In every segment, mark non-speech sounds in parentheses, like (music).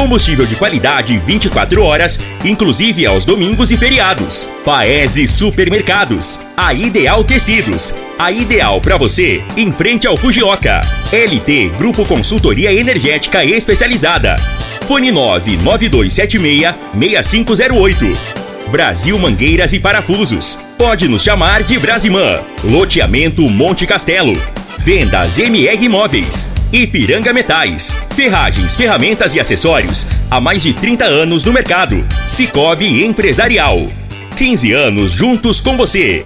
Combustível de qualidade 24 horas, inclusive aos domingos e feriados. Paese Supermercados. A Ideal Tecidos. A ideal para você, em frente ao Fujioka. LT Grupo Consultoria Energética Especializada. Fone 99276 6508. Brasil Mangueiras e Parafusos. Pode nos chamar de Brasimã. Loteamento Monte Castelo. Vendas MR Imóveis. Ipiranga Metais. Ferragens, ferramentas e acessórios. Há mais de 30 anos no mercado. Cicobi Empresarial. 15 anos juntos com você.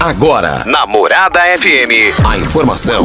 Agora, na Morada FM, a informação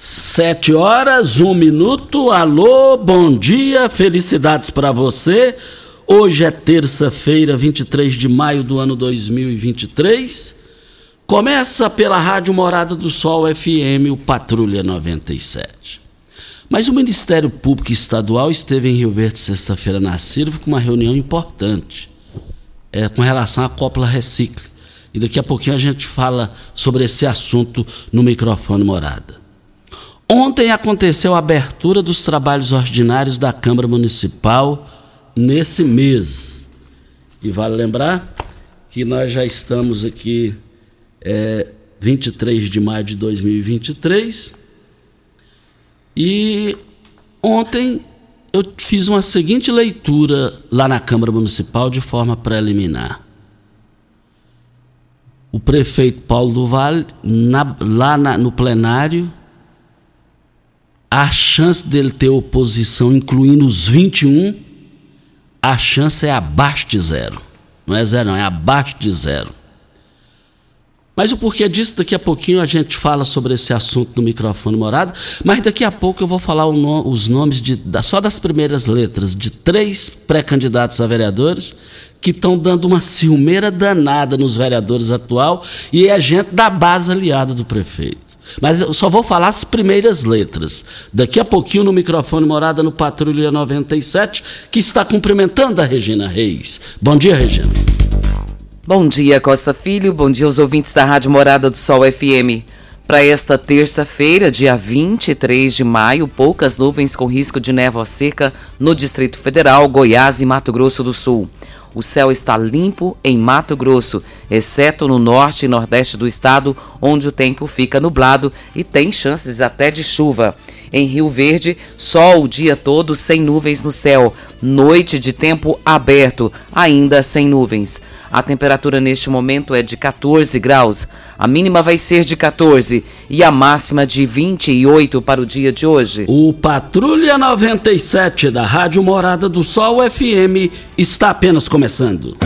Sete horas, um minuto. Alô, bom dia, felicidades para você. Hoje é terça-feira, 23 de maio do ano 2023. Começa pela Rádio Morada do Sol FM, o Patrulha 97. Mas o Ministério Público Estadual esteve em Rio Verde sexta-feira na Silva com uma reunião importante é, com relação à Copla Recicle. E daqui a pouquinho a gente fala sobre esse assunto no microfone Morada. Ontem aconteceu a abertura dos trabalhos ordinários da Câmara Municipal nesse mês. E vale lembrar que nós já estamos aqui é, 23 de maio de 2023 e ontem eu fiz uma seguinte leitura lá na Câmara Municipal de forma preliminar. O prefeito Paulo do Vale, na, lá na, no plenário, a chance dele ter oposição, incluindo os 21, a chance é abaixo de zero. Não é zero, não, é abaixo de zero. Mas o porquê disso, daqui a pouquinho a gente fala sobre esse assunto no microfone morado, mas daqui a pouco eu vou falar no, os nomes de, da, só das primeiras letras de três pré-candidatos a vereadores que estão dando uma ciumeira danada nos vereadores atual e é gente da base aliada do prefeito. Mas eu só vou falar as primeiras letras. Daqui a pouquinho no microfone Morada no Patrulha 97, que está cumprimentando a Regina Reis. Bom dia, Regina. Bom dia, Costa Filho. Bom dia aos ouvintes da Rádio Morada do Sol FM. Para esta terça-feira, dia 23 de maio, poucas nuvens com risco de névoa seca no Distrito Federal, Goiás e Mato Grosso do Sul. O céu está limpo em Mato Grosso, exceto no norte e nordeste do estado, onde o tempo fica nublado e tem chances até de chuva. Em Rio Verde, sol o dia todo sem nuvens no céu. Noite de tempo aberto, ainda sem nuvens. A temperatura neste momento é de 14 graus. A mínima vai ser de 14 e a máxima de 28 para o dia de hoje. O Patrulha 97 da Rádio Morada do Sol FM está apenas começando.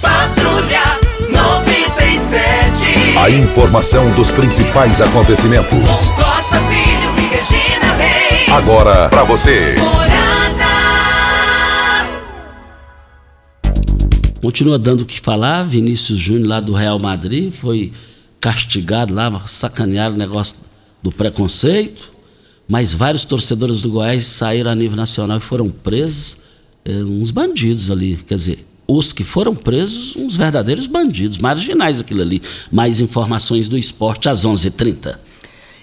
Patrulha 97. A informação dos principais acontecimentos. Costa Filho e Regina Reis. Agora para você. Continua dando o que falar. Vinícius Júnior, lá do Real Madrid, foi castigado lá, sacanearam o negócio do preconceito. Mas vários torcedores do Goiás saíram a nível nacional e foram presos. é, uns bandidos ali. Quer dizer, os que foram presos, uns verdadeiros bandidos, marginais aquilo ali. Mais informações do esporte às 11h30.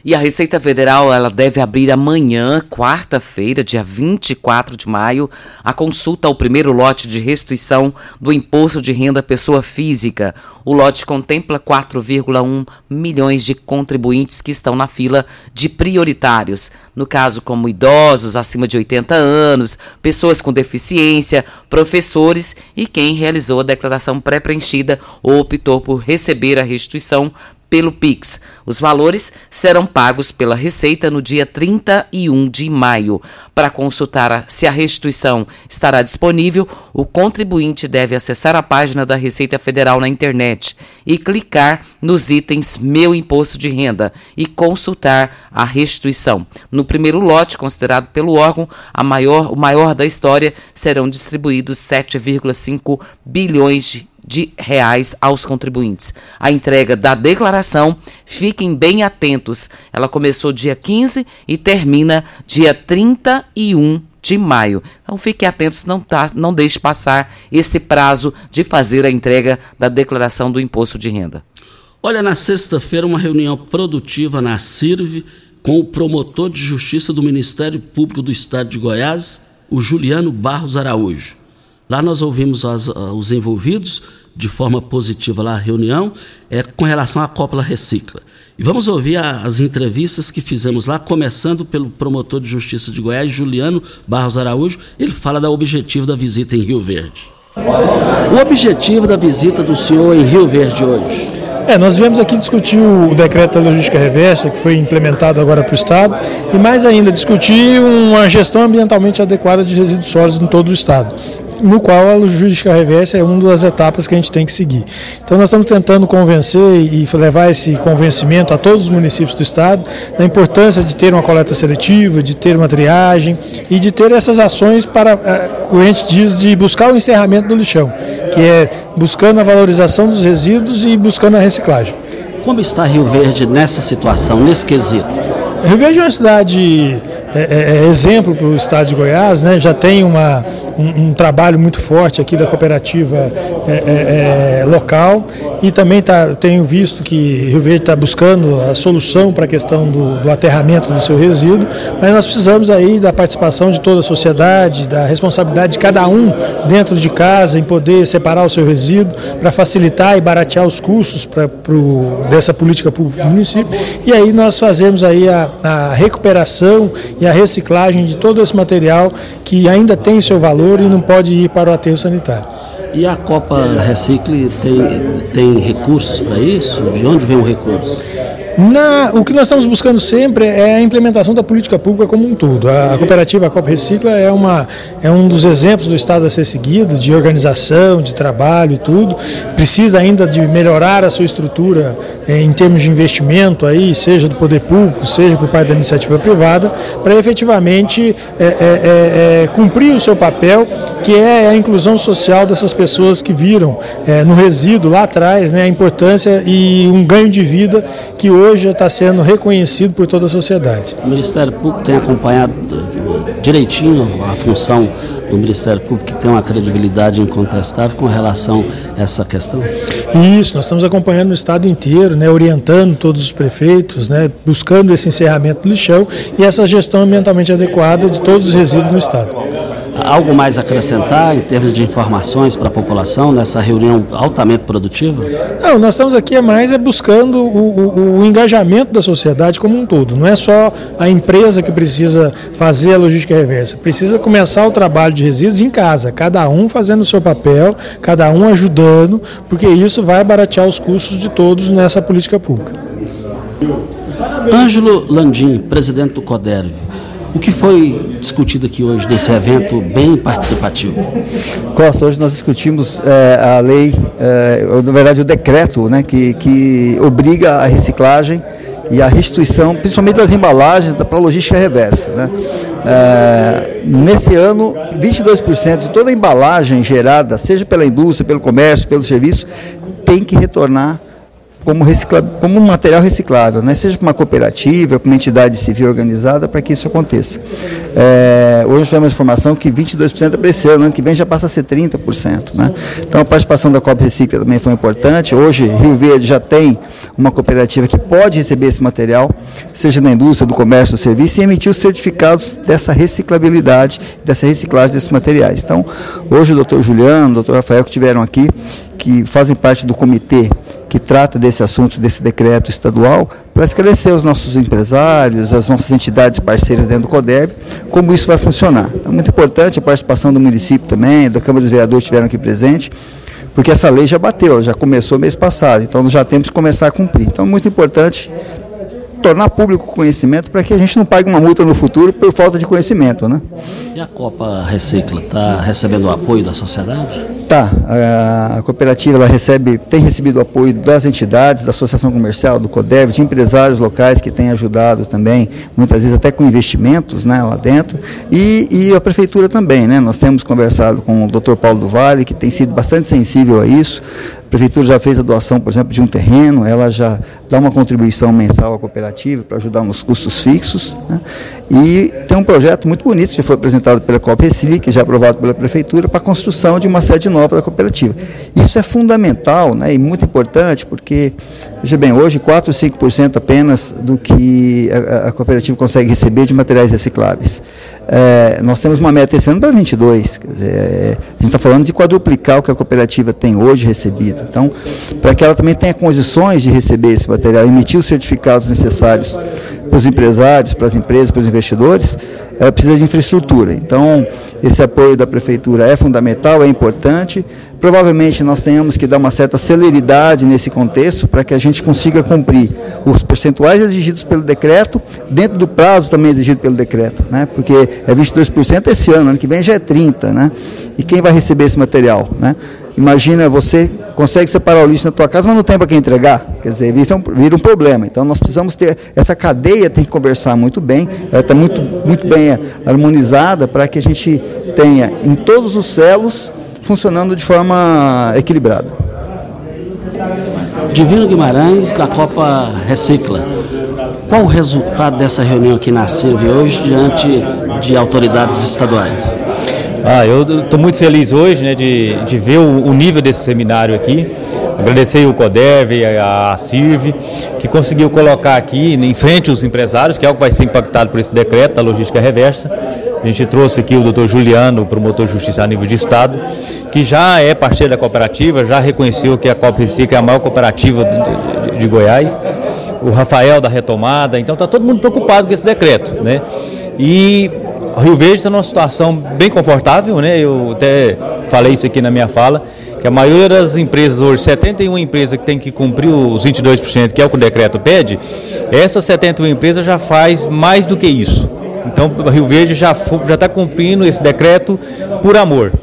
E a Receita Federal ela deve abrir amanhã, quarta-feira, dia 24 de maio, a consulta ao primeiro lote de restituição do imposto de renda pessoa física. O lote contempla 4,1 milhões de contribuintes que estão na fila de prioritários, no caso como idosos acima de 80 anos, pessoas com deficiência, professores e quem realizou a declaração pré-preenchida ou optou por receber a restituição pelo Pix. Os valores serão pagos pela Receita no dia 31 de maio. Para consultar se a restituição estará disponível, o contribuinte deve acessar a página da Receita Federal na internet e clicar nos itens Meu Imposto de Renda e consultar a restituição. No primeiro lote, considerado pelo órgão a maior, o maior da história, serão distribuídos 7,5 bilhões de de reais aos contribuintes. A entrega da declaração, fiquem bem atentos. Ela começou dia 15 e termina dia 31 de maio. Então fiquem atentos, não, tá, não deixe passar esse prazo de fazer a entrega da declaração do imposto de renda. Olha, na sexta-feira, uma reunião produtiva na CIRV com o promotor de justiça do Ministério Público do Estado de Goiás, o Juliano Barros Araújo. Lá nós ouvimos as, ah, os envolvidos de forma positiva lá a reunião é com relação à Copla Recicla. E vamos ouvir a, as entrevistas que fizemos lá, começando pelo promotor de justiça de Goiás, Juliano Barros Araújo. Ele fala do objetivo da visita em Rio Verde. O objetivo da visita do senhor em Rio Verde hoje? É, nós viemos aqui discutir o decreto da logística reversa, que foi implementado agora para o Estado, e mais ainda discutir uma gestão ambientalmente adequada de resíduos sólidos em todo o Estado no qual a logística reversa é uma das etapas que a gente tem que seguir. Então nós estamos tentando convencer e levar esse convencimento a todos os municípios do estado da importância de ter uma coleta seletiva, de ter uma triagem e de ter essas ações para, eh, como a gente diz, de buscar o encerramento do lixão, que é buscando a valorização dos resíduos e buscando a reciclagem. Como está Rio Verde nessa situação, nesse quesito? Rio Verde é uma cidade é, é exemplo para o estado de Goiás, né? já tem uma, um, um, trabalho muito forte aqui da cooperativa é, é, é local. E também tá, tenho visto que Rio Verde está buscando a solução para a questão do, do, aterramento do seu resíduo, mas nós precisamos aí da participação de toda a sociedade, da responsabilidade de cada um dentro de casa em poder separar o seu resíduo para facilitar e baratear os custos pra, pro, dessa política pública do município. E aí nós fazemos aí a, a recuperação e a reciclagem de todo esse material que ainda tem seu valor e não pode ir para o aterro sanitário. E a Copa Recicle tem, tem recursos para isso? De onde vem o recurso? Na, o que nós estamos buscando sempre é a implementação da política pública como um todo. A, a cooperativa Copa Recicla é, uma, é um dos exemplos do Estado a ser seguido, de organização, de trabalho e tudo. Precisa ainda de melhorar a sua estrutura eh, em termos de investimento, aí, seja do poder público, seja por parte da iniciativa privada, para efetivamente é, é, cumprir o seu papel, que é a inclusão social dessas pessoas que viram no resíduo lá atrás né, a importância e um ganho de vida que hoje hoje está sendo reconhecido por toda a sociedade. O Ministério Público tem acompanhado direitinho a função do Ministério Público, que tem uma credibilidade incontestável com relação a essa questão? Isso, nós estamos acompanhando o Estado inteiro, né, orientando todos os prefeitos, né, buscando esse encerramento do lixão e essa gestão ambientalmente adequada de todos os resíduos no Estado. Algo mais a acrescentar em termos de informações para a população nessa reunião altamente produtiva? Não, nós estamos aqui é mais é buscando o, o, o, engajamento da sociedade como um todo. Não é só a empresa que precisa fazer a logística reversa. Precisa começar o trabalho de resíduos em casa, cada um fazendo o seu papel, cada um ajudando, porque isso vai baratear os custos de todos nessa política pública. Ângelo Landim, presidente do CODERV. O que foi discutido aqui hoje nesse evento bem participativo? Costa, hoje nós discutimos é, a lei, é, na verdade o decreto, né, que, que obriga a reciclagem e a restituição, principalmente das embalagens para a logística reversa. Né? É, nesse ano, 22% de toda a embalagem gerada, seja pela indústria, pelo comércio, pelo serviço, tem que retornar como, recicla, como um material reciclável, né? seja para uma cooperativa, para uma entidade civil organizada, para que isso aconteça. É, hoje tivemos informação que 22% é para esse ano, que vem já passa a ser 30%. Né? Então a participação da COP Recicla também foi importante. Hoje Rio Verde já tem uma cooperativa que pode receber esse material, seja na indústria, do comércio, do serviço, e emitir os certificados dessa reciclabilidade, dessa reciclagem desses materiais. Então, hoje o doutor Juliano, o doutor Rafael que estiveram aqui, que fazem parte do comitê que trata desse assunto, desse decreto estadual, para esclarecer os nossos empresários, as nossas entidades parceiras dentro do CODEB, como isso vai funcionar. É muito importante a participação do município também, da Câmara dos Vereadores estiveram aqui presentes, porque essa lei já bateu, já começou mês passado, então nós já temos que começar a cumprir. Então é muito importante tornar público o conhecimento para que a gente não pague uma multa no futuro por falta de conhecimento, né? E a Copa Recicla está recebendo o apoio da sociedade? Tá, a, cooperativa ela recebe, tem recebido apoio das entidades, da Associação Comercial, do CODEV, de empresários locais que têm ajudado também, muitas vezes até com investimentos né, lá dentro, e, e a Prefeitura também. Né? Nós temos conversado com o Dr. Paulo do Vale, que tem sido bastante sensível a isso, prefeitura já fez a doação, por exemplo, de um terreno, ela já dá uma contribuição mensal à cooperativa para ajudar nos custos fixos. Né? E tem um projeto muito bonito que foi apresentado pela Copa Recicli, que já é aprovado pela prefeitura, para a construção de uma sede nova da cooperativa. Isso é fundamental né, e muito importante, porque, veja bem, hoje 4 ou 5% apenas do que a, a, cooperativa consegue receber de materiais recicláveis. É, nós temos uma meta esse ano para 22, quer dizer, é, a gente está falando de quadruplicar o que a cooperativa tem hoje recebido. Então, para que ela também tenha condições de receber esse material, emitir os certificados necessários para os empresários, para as empresas, para os investidores, ela precisa de infraestrutura. Então, esse apoio da prefeitura é fundamental, é importante. Provavelmente nós tenhamos que dar uma certa celeridade nesse contexto para que a gente consiga cumprir os percentuais exigidos pelo decreto, dentro do prazo também exigido pelo decreto, né? Porque é 22% esse ano, ano que vem já é 30, né? E quem vai receber esse material, né? Imagina você consegue separar o lixo na tua casa, mas não tem para quem entregar. Quer dizer, vira um, vira um problema. Então nós precisamos ter essa cadeia tem que conversar muito bem, ela está muito, muito bem harmonizada para que a gente tenha em todos os celos funcionando de forma equilibrada. Divino Guimarães, da Copa Recicla. Qual o resultado dessa reunião aqui na Silvia hoje diante de autoridades estaduais? Ah, eu estou muito feliz hoje né, de, de ver o, o nível desse seminário aqui. Agradecer o CODEV, a, a CIRV, que conseguiu colocar aqui em frente os empresários, que é o que vai ser impactado por esse decreto da logística reversa. A gente trouxe aqui o doutor Juliano, promotor de justiça a nível de Estado, que já é parceiro da cooperativa, já reconheceu que a Copa Recife é a maior cooperativa de, de, de Goiás. O Rafael da Retomada, então está todo mundo preocupado com esse decreto. Né? E Rio Verde está numa situação bem confortável, né? Eu até falei isso aqui na minha fala, que a maioria das empresas hoje, 71 empresas que tem que cumprir os 22%, que é o que o decreto pede, essas 71 empresas já faz mais do que isso. Então, Rio Verde já está cumprindo esse decreto por amor.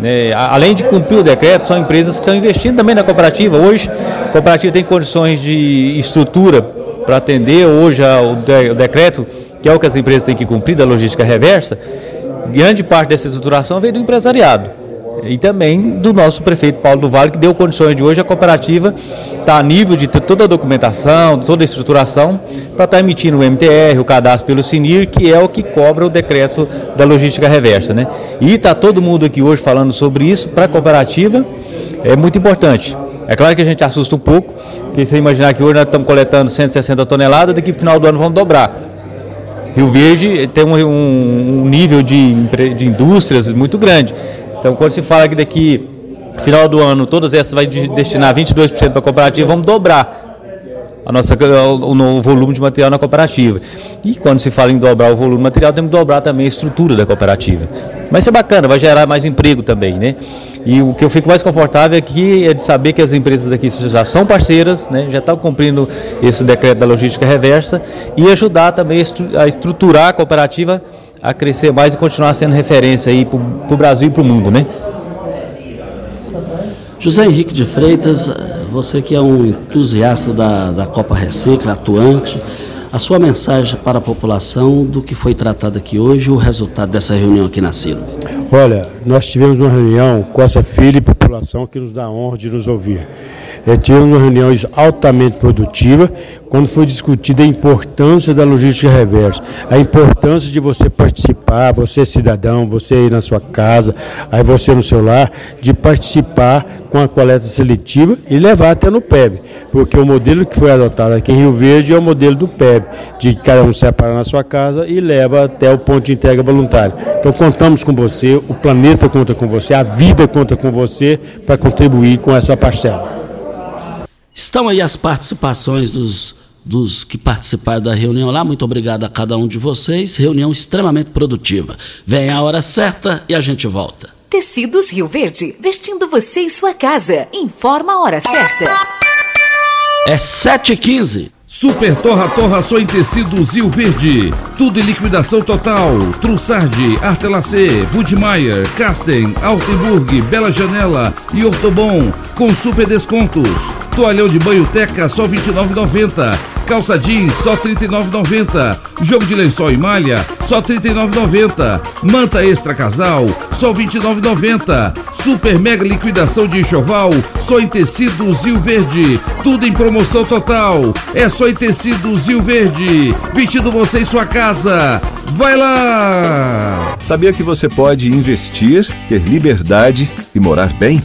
Né? Além de cumprir o decreto, são empresas que estão investindo também na cooperativa. Hoje, a cooperativa tem condições de estrutura para atender hoje o decreto que é o que as empresas têm que cumprir da logística reversa, grande parte dessa estruturação veio do empresariado. E também do nosso prefeito Paulo do Vale, que deu condições de hoje a cooperativa estar tá a nível de ter toda a documentação, toda a estruturação, para estar tá emitindo o MTR, o cadastro pelo SINIR, que é o que cobra o decreto da logística reversa. Né? E está todo mundo aqui hoje falando sobre isso, para a cooperativa é muito importante. É claro que a gente assusta um pouco, porque você imaginar que hoje nós estamos coletando 160 toneladas, daqui no final do ano vamos dobrar. Rio Verde tem um, um nível de, de indústrias muito grande. Então, quando se fala que daqui final do ano todas essas vai destinar 22% para a cooperativa, vamos dobrar a nossa, o, o, volume de material na cooperativa. E quando se fala em dobrar o volume de material, temos que dobrar também a estrutura da cooperativa. Mas isso é bacana, vai gerar mais emprego também, né? E o que eu fico mais confortável aqui é de saber que as empresas daqui já são parceiras, né? já estão cumprindo esse decreto da logística reversa e ajudar também a estruturar a cooperativa a crescer mais e continuar sendo referência aí para o Brasil e para o mundo, né? José Henrique de Freitas, você que é um entusiasta da, da Copa Recicla, atuante, a sua mensagem para a população do que foi tratado aqui hoje o resultado dessa reunião aqui na Ciro. Olha, nós tivemos uma reunião com essa filha e população que nos dá a honra de nos ouvir. É, tivemos reuniões altamente produtivas, quando foi discutida a importância da logística reversa, a importância de você participar, você cidadão, você aí na sua casa, aí você no seu lar, de participar com a coleta seletiva e levar até no PEB, porque o modelo que foi adotado aqui em Rio Verde é o modelo do PEB, de cada um separa na sua casa e leva até o ponto de entrega voluntário. Então contamos com você, o planeta conta com você, a vida conta com você para contribuir com essa parcela. Estão aí as participações dos dos que participaram da reunião lá. Muito obrigado a cada um de vocês. Reunião extremamente produtiva. Vem a hora certa e a gente volta. Tecidos Rio Verde, vestindo você e sua casa. Informa a hora certa. É 7h15. Super Torra Torra só em tecidos Rio Verde. Tudo em liquidação total. Trussardi, Artelacê, Budmeier, Casten, Altenburg, Bela Janela e Ortobon com super descontos. Toalhão de banho Teca só R$ 29,90. Calça jeans só R$ 39,90. Jogo de lençol e malha só R$ 39,90. Manta extra casal só R$ 29,90. Super mega liquidação de enxoval só em tecidos Rio Verde. Tudo em promoção total. É só em tecidos Rio Verde. Vestindo você em sua casa. Vai lá! Sabia que você pode investir, ter liberdade e morar bem?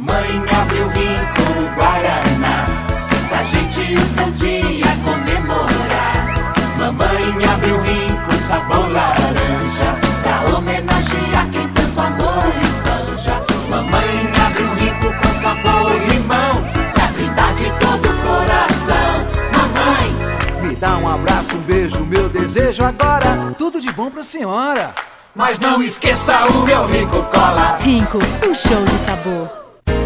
Mamãe abriu rico Guaraná. Pra gente um dia comemorar. Mamãe abriu rico sabor laranja. Pra homenagear quem tanto amor espanja Mamãe abriu rico com sabor limão. Pra brindar de todo o coração. Mamãe! Me dá um abraço, um beijo, meu desejo agora. Tudo de bom pra senhora. Mas não esqueça o meu rico cola. Rico, um show de sabor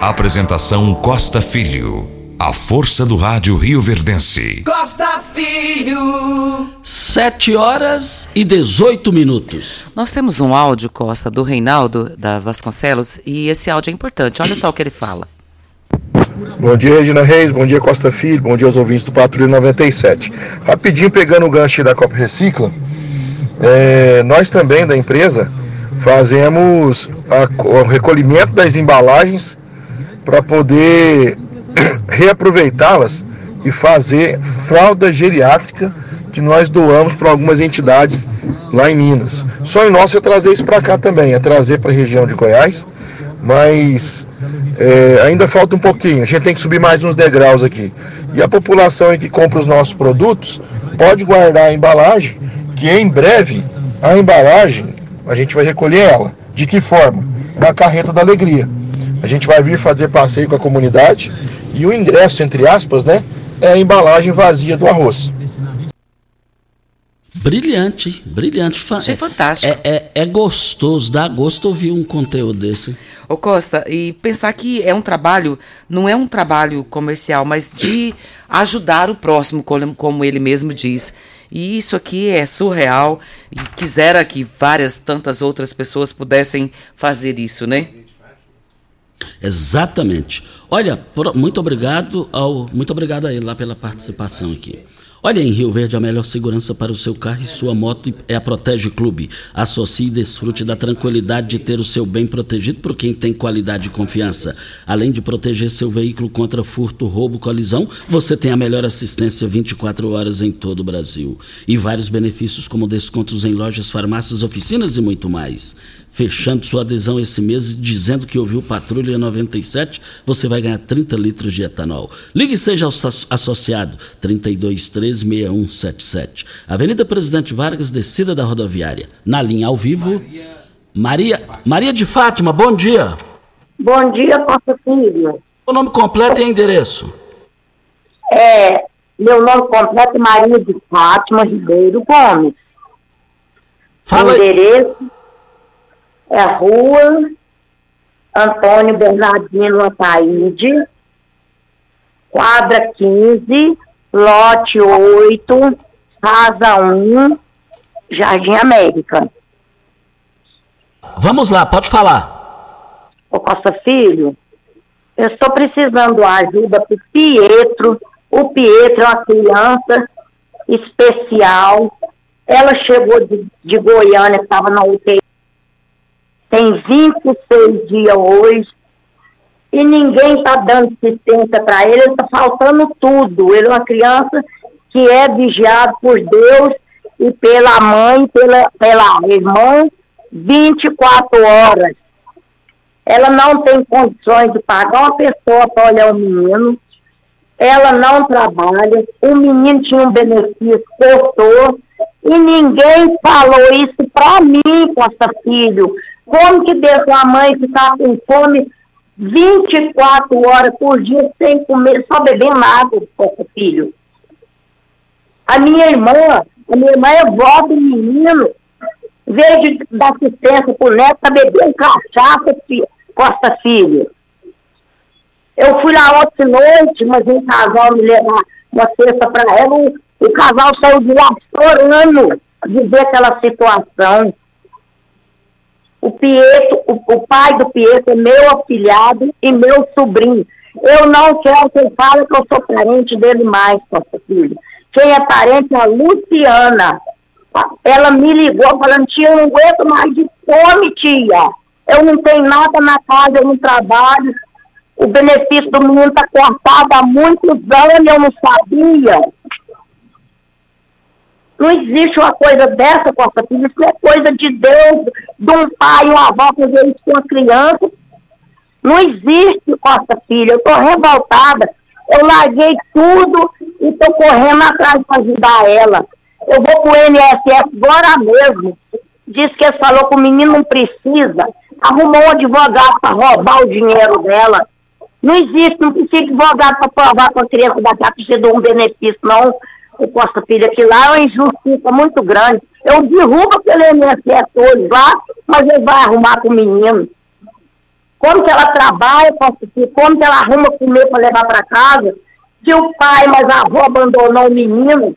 Apresentação Costa Filho. A força do rádio Rio Verdense. Costa Filho. 7 horas e 18 minutos. Nós temos um áudio, Costa, do Reinaldo da Vasconcelos, e esse áudio é importante. Olha só o que ele fala. Bom dia, Regina Reis. Bom dia, Costa Filho. Bom dia aos ouvintes do Patrulha 97. Rapidinho, pegando o gancho da Copa Recicla, é, nós também da empresa fazemos a, o recolhimento das embalagens para poder (clears throat) reaproveitá-las e fazer fralda geriátrica que nós doamos para algumas entidades lá em Minas. Sonho nosso é trazer isso para cá também, é trazer para a região de Goiás, mas é, ainda falta um pouquinho, a gente tem que subir mais uns degraus aqui. E a população que compra os nossos produtos pode guardar a embalagem, que em breve a embalagem a gente vai recolher ela. De que forma? Na carreta da alegria. A gente vai vir fazer passeio com a comunidade e o ingresso, entre aspas, né, é a embalagem vazia do arroz. Brilhante, brilhante. Achei fantástico. É, é, é, gostoso, dá gosto ouvir um conteúdo desse. Ô Costa, e pensar que é um trabalho, não é um trabalho comercial, mas de ajudar o próximo, como ele mesmo diz. E isso aqui é surreal. E quisera que várias, tantas outras pessoas pudessem fazer isso, né? Exatamente. Olha, muito obrigado ao, muito obrigado a ele lá pela participação aqui. Olha, em Rio Verde, a melhor segurança para o seu carro e sua moto é a Protege Clube. Associe e desfrute da tranquilidade de ter o seu bem protegido por quem tem qualidade e confiança. Além de proteger seu veículo contra furto, roubo, colisão, você tem a melhor assistência 24 horas em todo o Brasil. E vários benefícios como descontos em lojas, farmácias, oficinas e muito mais fechando sua adesão esse mês dizendo que ouviu Patrulha 97, você vai ganhar 30 litros de etanol. Ligue e seja associado 32136177. Avenida Presidente Vargas, descida da rodoviária. Na linha ao vivo, Maria, Maria de Fátima, bom dia. Bom dia, nosso filho. O nome completo e endereço? É, meu nome completo é Maria de Fátima Ribeiro Gomes. Fala endereço é a rua Antônio Bernardino Ataíde, quadra 15, lote 8, casa 1, Jardim América. Vamos lá, pode falar. Ô Costa Filho, eu estou precisando de ajuda para o Pietro. O Pietro é uma criança especial. Ela chegou de, de Goiânia, estava na UTI tem 26 dias hoje, e ninguém está dando assistência para ele, está faltando tudo. Ele é uma criança que é vigiado por Deus e pela mãe, pela, pela irmã, 24 horas. Ela não tem condições de pagar uma pessoa para olhar o menino, ela não trabalha, o menino tinha um benefício, cortou, e ninguém falou isso para mim, Costa Filho. Como que deixa a mãe ficar com fome 24 horas por dia sem comer, só bebendo água, pouco filho? A minha irmã, a minha irmã é vó do menino, de dar assistência pro neto, tá bebendo cachaça, filho, Costa Filho. Eu fui lá ontem noite, mas um casal me levar uma cesta para ela, o, o casal saiu de lá chorando de ver aquela situação. O Pietro, o, o, pai do Pietro é meu afilhado e meu sobrinho. Eu não quero que ele fale que eu sou parente dele mais, nossa filha. Quem é parente é a Luciana. Ela me ligou falando, tia, eu não aguento mais de fome, tia. Eu não tenho nada na casa, eu não trabalho. O benefício do menino está cortado há muitos anos, eu não sabia. Não existe uma coisa dessa, Costa Filho. Isso é coisa de Deus, de um pai uma avó fazer isso com a criança. Não existe, Costa Filho. Eu estou revoltada. Eu larguei tudo e estou correndo atrás para ajudar ela. Eu vou para o NSF agora mesmo. Diz que ele falou que o menino não precisa. Arrumou um advogado para roubar o dinheiro dela. Não existe, não precisa de advogado para provar que a criança da precisa de um benefício, não o Costa Filho, que lá é uma injustiça muito grande. Eu derrubo aquele MSS hoje lá, mas ele vai arrumar com o menino. Como que ela trabalha, Costa Filho, como que ela arruma comer para levar para casa, se o pai, mas a avó abandonou o menino.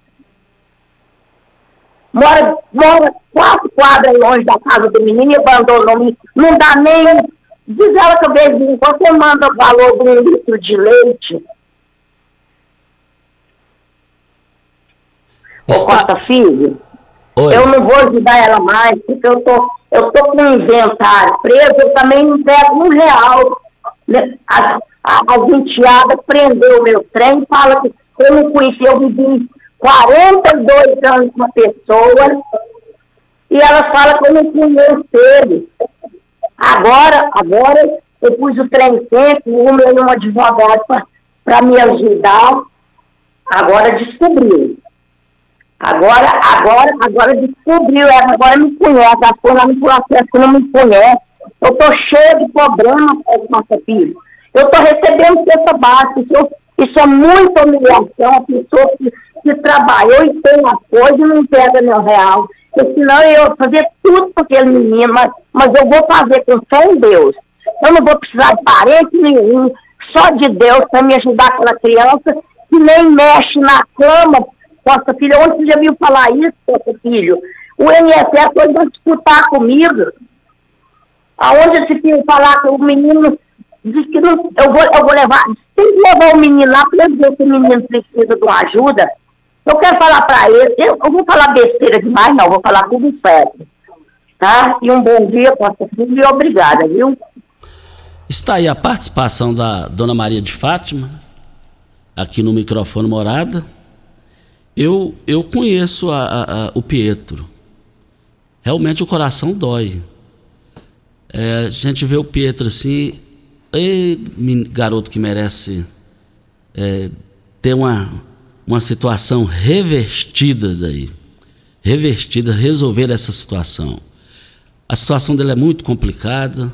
Mora, mora quatro quadras longe da casa do menino e abandonou o menino. Não dá nem. Diz ela que eu vejo, você manda o valor de um litro de leite Está... Ô Costa Filho, Oi. eu não vou ajudar ela mais, porque eu tô, eu tô com um inventário preso, eu também não pego um real. Né? A, a, a prendeu o meu trem, fala que eu não conhecia, eu vivi 42 anos com a pessoa e ela fala que eu não conheço ele. Agora, agora eu pus o trem sempre, um meu um advogado para me ajudar. Agora descobriu. Agora, agora, agora descobriu, ela agora me conhece, a no processo não me conhece. Eu estou cheio de problemas com nossa filha. Eu estou recebendo cesta básica, isso, isso é muita humilhação, a pessoa que, que trabalhou e tem a coisa e não pega meu real. Porque senão eu ia fazer tudo para aquele menino, mas, mas eu vou fazer com fé em Deus. Eu não vou precisar de parente nenhum, só de Deus para me ajudar aquela criança que nem mexe na cama. Nossa filha, onde você já viu falar isso, nosso filho? O INSS foi disputar comigo. Aonde esse filho falar que o menino diz que não, eu, vou, eu vou levar, tem que levar o menino lá para ver se o menino precisa de uma ajuda. Eu quero falar para ele, eu, eu vou falar besteira demais, não, vou falar tudo certo. Tá? E um bom dia, Costa Filho, e obrigada, viu? Está aí a participação da Dona Maria de Fátima, aqui no microfone Morada. Eu, eu conheço a, a, a, o Pietro. Realmente o coração dói. É, a gente vê o Pietro assim, e garoto que merece é, ter uma, uma situação revertida daí. Revertida, resolver essa situação. A situação dele é muito complicada.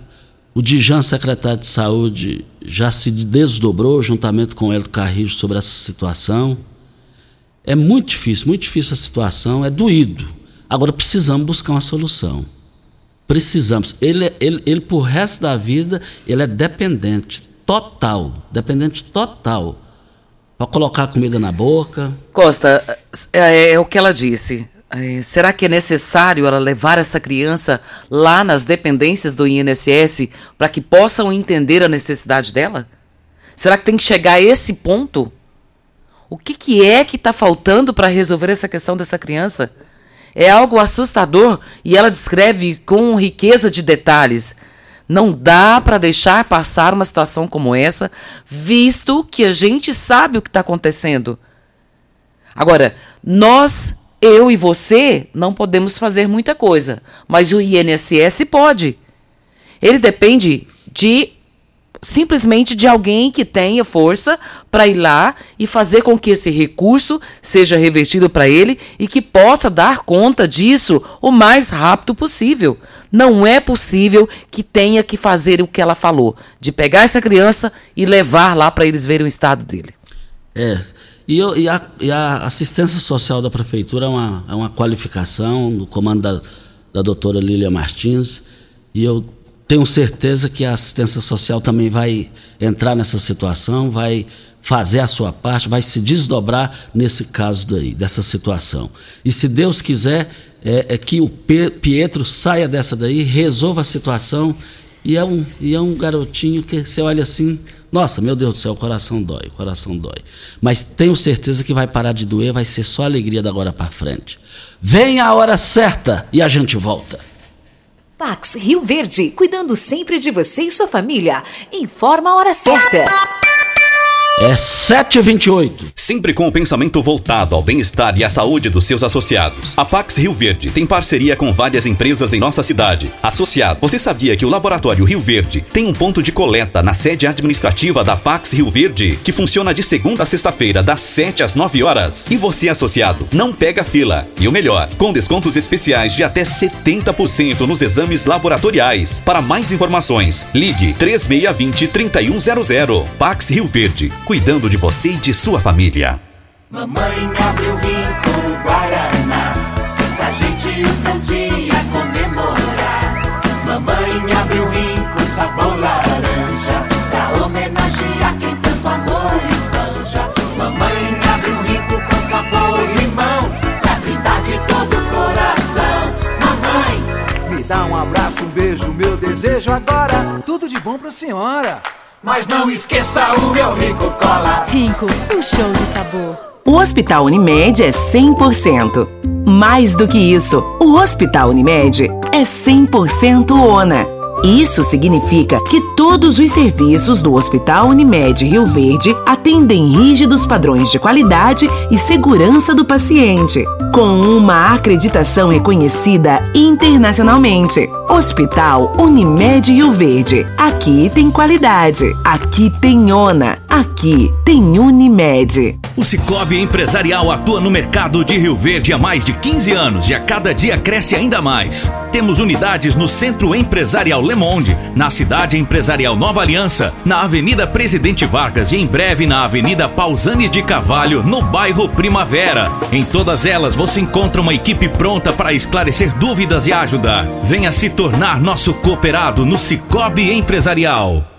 O Dijan, secretário de Saúde, já se desdobrou juntamente com o Hélio Carrijo sobre essa situação. É muito difícil, muito difícil a situação, é doído. Agora precisamos buscar uma solução. Precisamos. Ele, ele, ele por resto da vida, ele é dependente total, dependente total. Para colocar comida na boca. Costa, é, é o que ela disse. É, será que é necessário ela levar essa criança lá nas dependências do INSS para que possam entender a necessidade dela? Será que tem que chegar a esse ponto? O que, que é que está faltando para resolver essa questão dessa criança? É algo assustador e ela descreve com riqueza de detalhes. Não dá para deixar passar uma situação como essa, visto que a gente sabe o que está acontecendo. Agora, nós, eu e você, não podemos fazer muita coisa, mas o INSS pode. Ele depende de simplesmente de alguém que tenha força para ir lá e fazer com que esse recurso seja revertido para ele e que possa dar conta disso o mais rápido possível. Não é possível que tenha que fazer o que ela falou, de pegar essa criança e levar lá para eles verem o estado dele. É. E, eu, e, a, e, a, assistência social da prefeitura é uma, é uma qualificação no comando da, da doutora Lília Martins. E eu tenho certeza que a assistência social também vai entrar nessa situação, vai fazer a sua parte, vai se desdobrar nesse caso daí, dessa situação. E se Deus quiser, é, é que o Pietro saia dessa daí, resolva a situação. E é, um, e é um garotinho que você olha assim, nossa, meu Deus do céu, o coração dói, o coração dói. Mas tenho certeza que vai parar de doer, vai ser só alegria da agora para frente. Vem a hora certa e a gente volta. Pax Rio Verde, cuidando sempre de você e sua família. Informa a hora certa. É 728. Sempre com o pensamento voltado ao bem-estar e à saúde dos seus associados. A Pax Rio Verde tem parceria com várias empresas em nossa cidade. Associado, você sabia que o Laboratório Rio Verde tem um ponto de coleta na sede administrativa da Pax Rio Verde, que funciona de segunda a sexta-feira, das 7 às 9 horas. E você, associado, não pega fila. E o melhor, com descontos especiais de até 70% nos exames laboratoriais. Para mais informações, ligue 3620 3100. Pax Rio Verde cuidando de você e de sua família. Mamãe abriu rico Guaraná, pra gente o teu dia comemorar. Mamãe abriu rico sabor laranja, pra homenagear quem tanto amor espanja. Mamãe abriu rico com sabor limão, pra brindar de todo o coração. Mamãe, me dá um abraço, um beijo, meu desejo agora. Tudo de bom pra senhora. Mas não esqueça o meu Rico Cola. Rico, um show de sabor. O Hospital Unimed é 100%. Mais do que isso, o Hospital Unimed é 100% ONA Isso significa que todos os serviços do Hospital Unimed Rio Verde atendem rígidos padrões de qualidade e segurança do paciente, com uma acreditação reconhecida internacionalmente. Hospital Unimed Rio Verde. Aqui tem qualidade. Aqui tem ONA. Aqui tem Unimed. O Cicobi Empresarial atua no mercado de Rio Verde há mais de 15 anos e a cada dia cresce ainda mais. Temos unidades no Centro Empresarial Le Monde, na Cidade Empresarial Nova Aliança, na Avenida Presidente Vargas e em breve na Avenida Pausanes de Carvalho, no bairro Primavera. Em todas elas você encontra uma equipe pronta para esclarecer dúvidas e ajudar. Venha se tornar nosso cooperado no Cicobi Empresarial.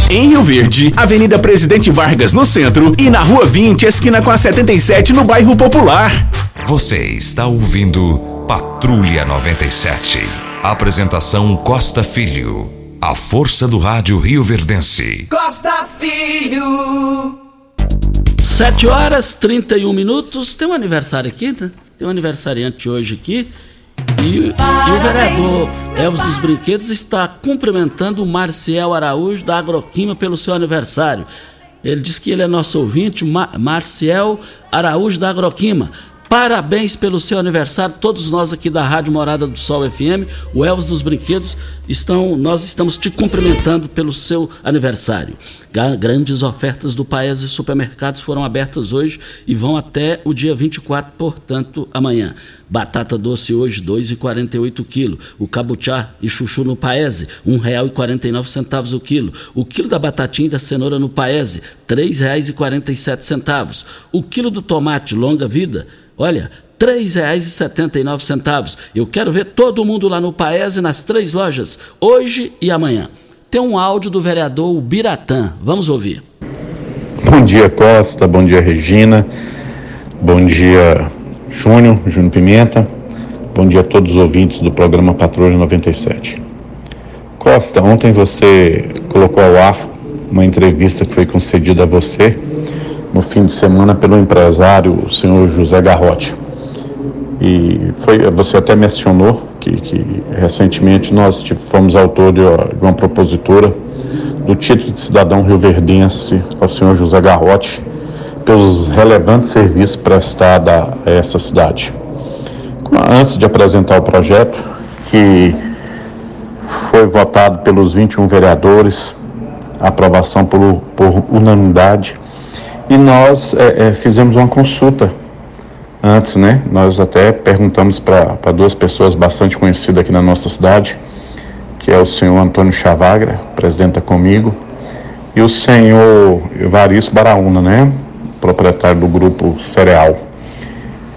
Em Rio Verde, Avenida Presidente Vargas no centro e na Rua 20, esquina com a 77 no bairro Popular. Você está ouvindo Patrulha 97. Apresentação Costa Filho. A força do rádio Rio Verdense. Costa Filho. 7 horas 31 minutos. Tem um aniversário aqui, né? Tem um aniversariante hoje aqui. E, e o vereador Elvis dos Brinquedos está cumprimentando o Marcial Araújo da Agroquima pelo seu aniversário. Ele diz que ele é nosso ouvinte, Mar Marcial Araújo da Agroquima. Parabéns pelo seu aniversário, todos nós aqui da Rádio Morada do Sol FM, o Elvis dos Brinquedos, estão, nós estamos te cumprimentando pelo seu aniversário. Grandes ofertas do Paes e Supermercados foram abertas hoje e vão até o dia 24, portanto, amanhã. Batata doce hoje, R$ 2,48 o quilo. O cabuchá e chuchu no Paese, R$ 1,49 o quilo. O quilo da batatinha e da cenoura no Paese, R$ 3,47. O quilo do tomate longa vida, olha, R$ 3,79. Eu quero ver todo mundo lá no Paese, nas três lojas, hoje e amanhã. Tem um áudio do vereador Biratã. Vamos ouvir. Bom dia, Costa. Bom dia, Regina. Bom dia, Júnior, Júnior Pimenta. Bom dia a todos os ouvintes do programa Patrulha 97. Costa, ontem você colocou ao ar uma entrevista que foi concedida a você no fim de semana pelo empresário, o senhor José Garrote. E foi, você até mencionou que, que recentemente nós fomos autor de, uma propositura do título de cidadão rioverdense ao senhor José Garrote pelos relevantes serviços prestados a essa cidade. Antes de apresentar o projeto, que foi votado pelos 21 vereadores, aprovação por, por unanimidade, e nós é, é, fizemos uma consulta antes, né? Nós até perguntamos para duas pessoas bastante conhecidas aqui na nossa cidade, que é o senhor Antônio Chavagra, presidente Comigo, e o senhor Evaristo Baraúna, né? Proprietário do grupo Cereal.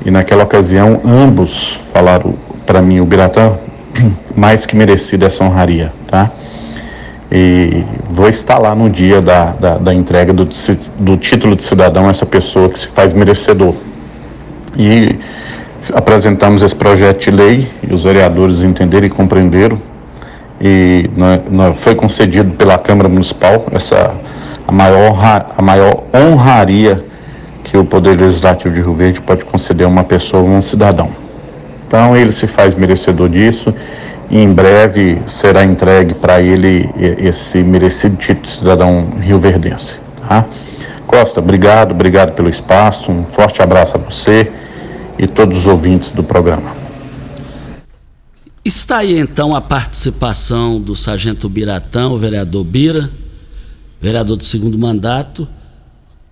E naquela ocasião, ambos falaram para mim, o Biratã, (clears throat) mais que merecido essa honraria, tá? E vou estar lá no dia da, da, da entrega do, do título de cidadão essa pessoa que se faz merecedor e apresentamos esse projeto de lei e os vereadores entenderam e compreenderam e foi concedido pela Câmara Municipal essa a maior, a maior honraria que o Poder Legislativo de Rio Verde pode conceder a uma pessoa, a um cidadão. Então ele se faz merecedor disso e em breve será entregue para ele esse merecido título de cidadão rioverdense. Tá? Costa, obrigado, obrigado pelo espaço, um forte abraço a você e todos os ouvintes do programa. Está aí então a participação do Sargento Biratão, o vereador Bira, vereador do segundo mandato,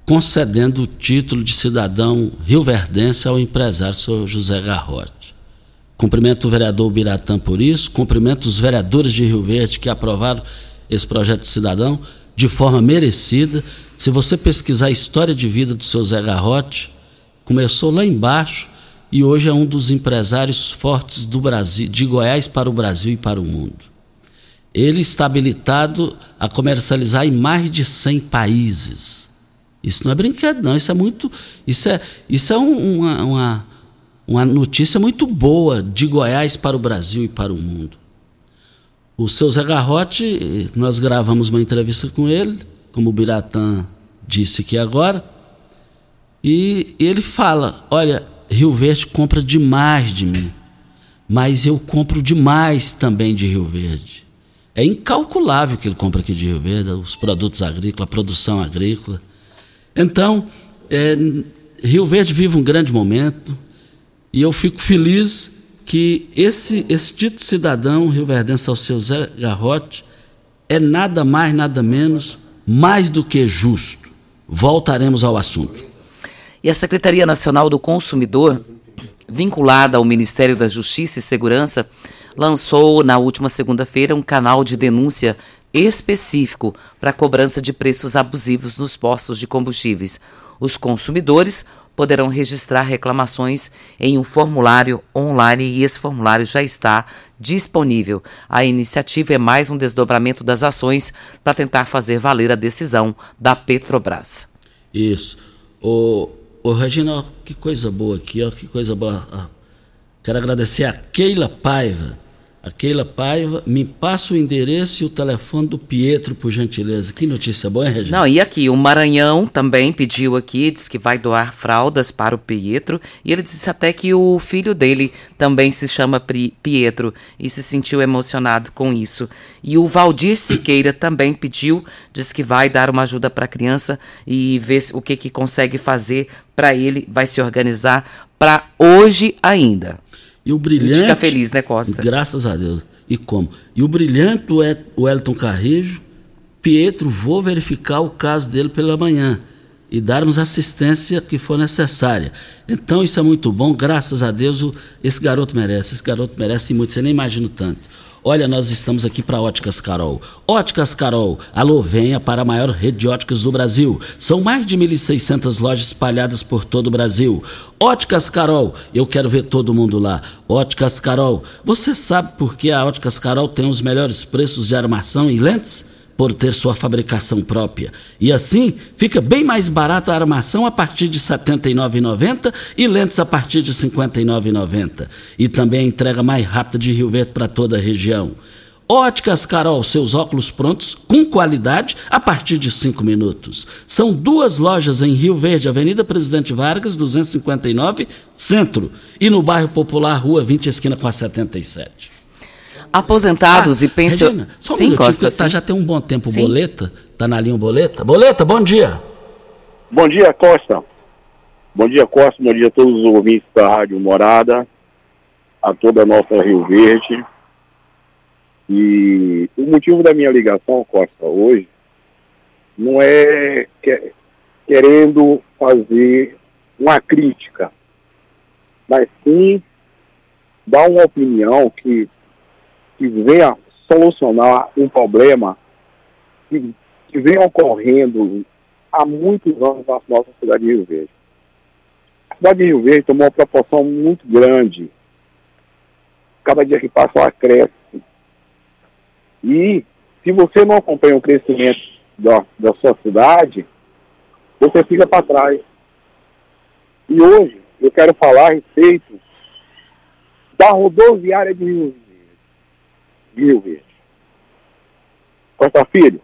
concedendo o título de cidadão rioverdense ao empresário Sr. José Garrote. Cumprimento o vereador Biratã por isso, cumprimento os vereadores de Rio Verde que aprovaram esse projeto de cidadão de forma merecida. Se você pesquisar a história de vida do seu Zé Garrote, começou lá embaixo e hoje é um dos empresários fortes do Brasil, de Goiás para o Brasil e para o mundo. Ele está habilitado a comercializar em mais de 100 países. Isso não é brinquedo, não. Isso é muito. Isso é, isso é um, uma, uma, uma notícia muito boa de Goiás para o Brasil e para o mundo. O seu Zé Garrote, nós gravamos uma entrevista com ele, como o Biratã disse aqui agora, e ele fala: Olha, Rio Verde compra demais de mim, mas eu compro demais também de Rio Verde. É incalculável o que ele compra aqui de Rio Verde, os produtos agrícolas, a produção agrícola. Então, é, Rio Verde vive um grande momento e eu fico feliz que esse, esse título cidadão rio-verdense ao seu Zé Garrote é nada mais, nada menos, mais do que justo. Voltaremos ao assunto. E a Secretaria Nacional do Consumidor, vinculada ao Ministério da Justiça e Segurança, lançou na última segunda-feira um canal de denúncia específico para cobrança de preços abusivos nos postos de combustíveis. Os consumidores poderão registrar reclamações em um formulário online e esse formulário já está disponível. A iniciativa é mais um desdobramento das ações para tentar fazer valer a decisão da Petrobras. Isso. O, o Regina, que coisa boa aqui, ó, que coisa boa. Quero agradecer a Keila Paiva a Keila Paiva, me passa o endereço e o telefone do Pietro, por gentileza. Que notícia boa, hein, Regina? Não, e aqui, o Maranhão também pediu aqui, diz que vai doar fraldas para o Pietro. E ele disse até que o filho dele também se chama Pietro e se sentiu emocionado com isso. E o Valdir Siqueira também pediu, diz que vai dar uma ajuda para a criança e ver o que, que consegue fazer para ele, vai se organizar para hoje ainda. E o brilhante. Fica feliz, né, Costa? Graças a Deus. E como? E o brilhante do Wellington Carrijo, Pietro, vou verificar o caso dele pela manhã e darmos assistência que for necessária. Então isso é muito bom, graças a Deus, esse garoto merece, esse garoto merece muito, você nem imagina tanto. Olha, nós estamos aqui para Óticas Carol. Óticas Carol, alô, venha para a maior rede de óticas do Brasil. São mais de 1.600 lojas espalhadas por todo o Brasil. Óticas Carol, eu quero ver todo mundo lá. Óticas Carol, você sabe por que a Óticas Carol tem os melhores preços de armação e lentes? Por ter sua fabricação própria. E assim, fica bem mais barata a armação a partir de R$ 79,90 e lentes a partir de R$ 59,90. E também a entrega mais rápida de Rio Verde para toda a região. Óticas Carol, seus óculos prontos com qualidade a partir de 5 minutos. São duas lojas em Rio Verde, Avenida Presidente Vargas, 259, Centro, e no bairro Popular, Rua 20, esquina com a 77. Aposentados ah, e pensionistas. Só um sim, Costa, tá, já tem um bom tempo o Boleta. Tá na linha Boleta. Boleta, bom dia. Bom dia, Costa. Bom dia, Costa. Bom dia a todos os ouvintes da Rádio Morada, a toda a nossa Rio Verde. E o motivo da minha ligação, Costa, hoje, não é que, querendo fazer uma crítica, mas sim dar uma opinião que que venha solucionar um problema que, que vem ocorrendo há muitos anos na nossa cidade de Rio Verde. A cidade de Rio Verde tomou uma proporção muito grande. Cada dia que passa ela cresce. E se você não acompanha o crescimento da, da sua cidade, você fica para trás. E hoje eu quero falar a respeito da rodoviária de Rio Rio Verde. Costa Filho,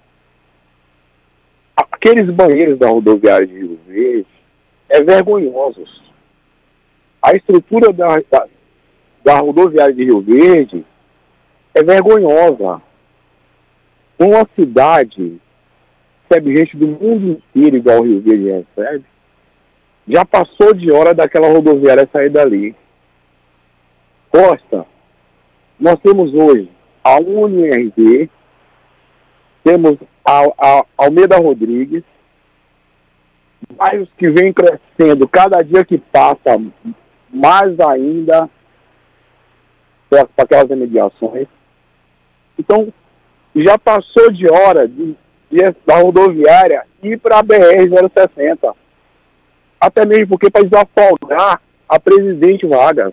aqueles banheiros da rodoviária de Rio Verde é vergonhosos. A estrutura da, da, da rodoviária de Rio Verde é vergonhosa. Uma cidade recebe gente do mundo inteiro igual o Rio Verde recebe, já passou de hora daquela rodoviária sair dali. Costa, nós temos hoje a UNRV, temos a, a Almeida Rodrigues, bairros que vem crescendo, cada dia que passa, mais ainda para aquelas remediações. Então, já passou de hora de, de da rodoviária ir para a BR-060. Até mesmo porque para desafogar a presidente Vargas.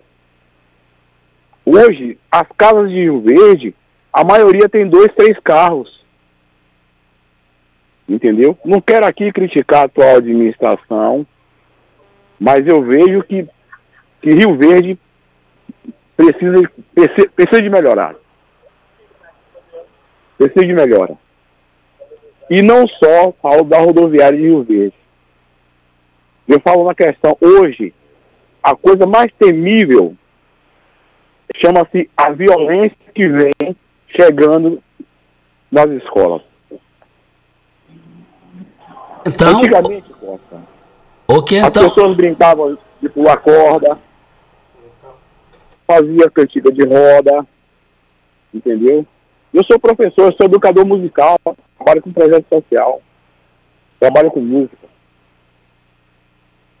Hoje, as casas de Rio Verde, a maioria tem dois, três carros. Entendeu? Não quero aqui criticar a atual administração, mas eu vejo que, que Rio Verde precisa, precisa, de melhorar. Precisa de melhora. E não só falo da rodoviária de Rio Verde. Eu falo na questão, hoje, a coisa mais temível chama-se a violência que vem chegando nas escolas. Então, Antigamente, Costa, okay, as então... pessoas brincavam de pular corda, fazia cantiga de roda, entendeu? Eu sou professor, sou educador musical, trabalho com projeto social, trabalho com música.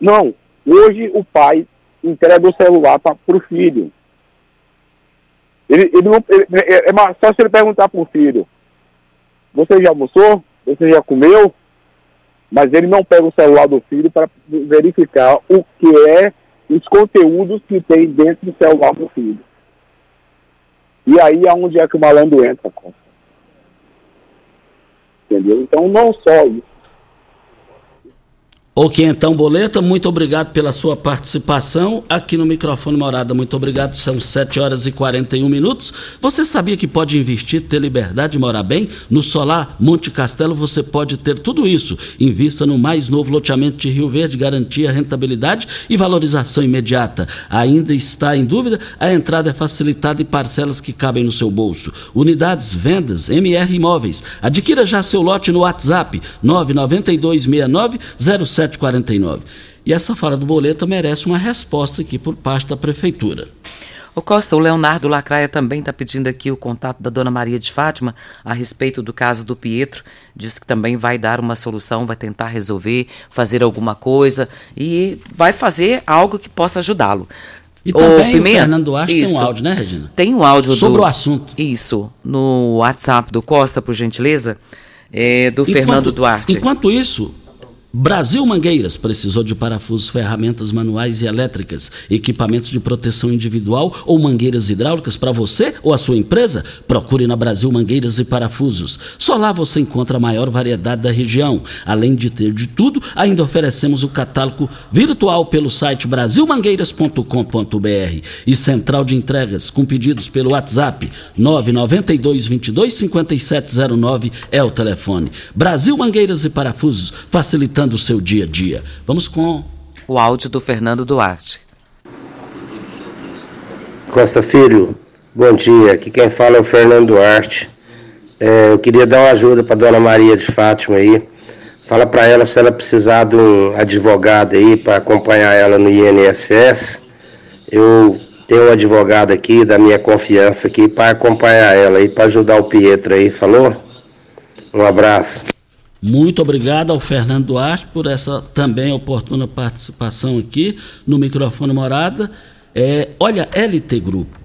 Não, hoje o pai entrega o celular para o filho. Ele, ele não, ele, é, é só se ele perguntar para o filho, você já almoçou? Você já comeu? Mas ele não pega o celular do filho para verificar o que é os conteúdos que tem dentro do celular do filho. E aí é onde é que o malandro entra. Entendeu? Então não só isso. Ok, então, Boleta, muito obrigado pela sua participação aqui no microfone Morada. Muito obrigado, são 7 horas e 41 minutos. Você sabia que pode investir, ter liberdade morar bem? No Solar Monte Castelo você pode ter tudo isso. Invista no mais novo loteamento de Rio Verde, garantia rentabilidade e valorização imediata. Ainda está em dúvida? A entrada é facilitada e parcelas que cabem no seu bolso. Unidades, vendas, MR Imóveis. Adquira já seu lote no WhatsApp 99269 07 749. E essa fala do Boleta merece uma resposta aqui por parte da Prefeitura. O Costa, o Leonardo Lacraia também está pedindo aqui o contato da Dona Maria de Fátima a respeito do caso do Pietro. Diz que também vai dar uma solução, vai tentar resolver, fazer alguma coisa e vai fazer algo que possa ajudá-lo. E também o, o Fernando Duarte isso, tem um áudio, né, Regina? Tem um áudio sobre do, o assunto. Isso, no WhatsApp do Costa, por gentileza, é, do enquanto, Fernando Duarte. Enquanto isso, Brasil Mangueiras precisou de parafusos, ferramentas manuais e elétricas, equipamentos de proteção individual ou mangueiras hidráulicas para você ou a sua empresa? Procure na Brasil Mangueiras e Parafusos. Só lá você encontra a maior variedade da região. Além de ter de tudo, ainda oferecemos o catálogo virtual pelo site brasilmangueiras.com.br e central de entregas com pedidos pelo WhatsApp 992 22 5709 é o telefone. Brasil Mangueiras e Parafusos, facilitando do seu dia a dia. Vamos com o áudio do Fernando Duarte. Costa Filho, bom dia. Aqui quem fala é o Fernando Duarte. É, eu queria dar uma ajuda para Dona Maria de Fátima aí. Fala para ela se ela precisar de um advogado aí para acompanhar ela no INSS. Eu tenho um advogado aqui da minha confiança aqui para acompanhar ela aí, para ajudar o Pietro aí, falou? Um abraço. Muito obrigado ao Fernando Duarte por essa também oportuna participação aqui no microfone Morada. É, olha, LT Grupo,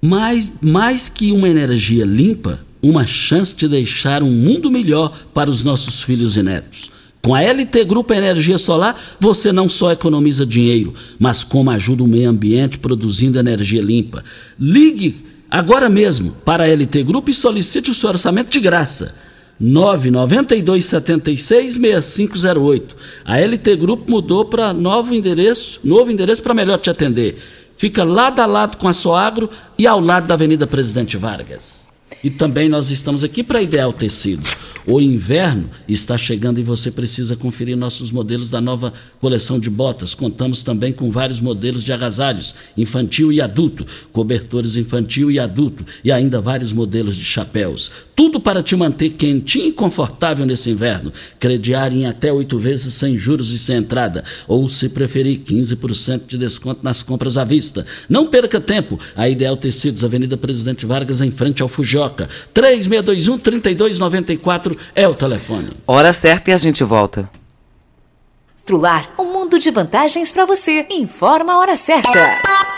mais, mais que uma energia limpa, uma chance de deixar um mundo melhor para os nossos filhos e netos. Com a LT Grupo Energia Solar, você não só economiza dinheiro, mas como ajuda o meio ambiente produzindo energia limpa. Ligue agora mesmo para a LT Grupo e solicite o seu orçamento de graça. 992766508. A LT Grupo mudou para novo endereço, novo endereço para melhor te atender. Fica lado a lado com a Soagro e ao lado da Avenida Presidente Vargas. E também nós estamos aqui para Ideal Tecidos. O inverno está chegando e você precisa conferir nossos modelos da nova coleção de botas. Contamos também com vários modelos de agasalhos, infantil e adulto, cobertores infantil e adulto e ainda vários modelos de chapéus. Tudo para te manter quentinho e confortável nesse inverno. Crediar em até oito vezes sem juros e sem entrada. Ou, se preferir, 15% de desconto nas compras à vista. Não perca tempo. A Ideal Tecidos, Avenida Presidente Vargas, em frente ao Fujoca. 3621-3294 é o telefone. Hora certa e a gente volta. Strular, um mundo de vantagens para você. Informa a hora certa.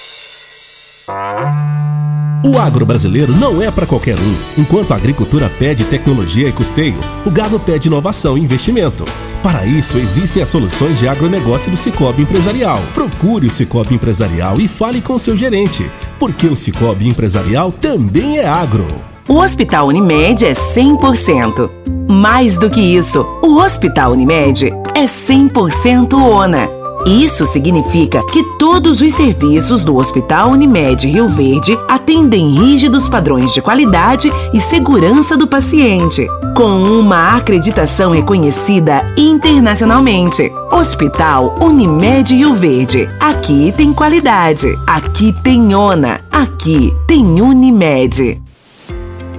O agro brasileiro não é para qualquer um. Enquanto a agricultura pede tecnologia e custeio, o gado pede inovação e investimento. Para isso, existem as soluções de agronegócio do Cicobi Empresarial. Procure o Cicobi Empresarial e fale com seu gerente, porque o Cicobi Empresarial também é agro. O Hospital Unimed é 100%. Mais do que isso, o Hospital Unimed é 100% ONA. Isso significa que todos os serviços do Hospital Unimed Rio Verde atendem rígidos padrões de qualidade e segurança do paciente, com uma acreditação reconhecida internacionalmente. Hospital Unimed Rio Verde. Aqui tem qualidade, aqui tem ONA, aqui tem Unimed.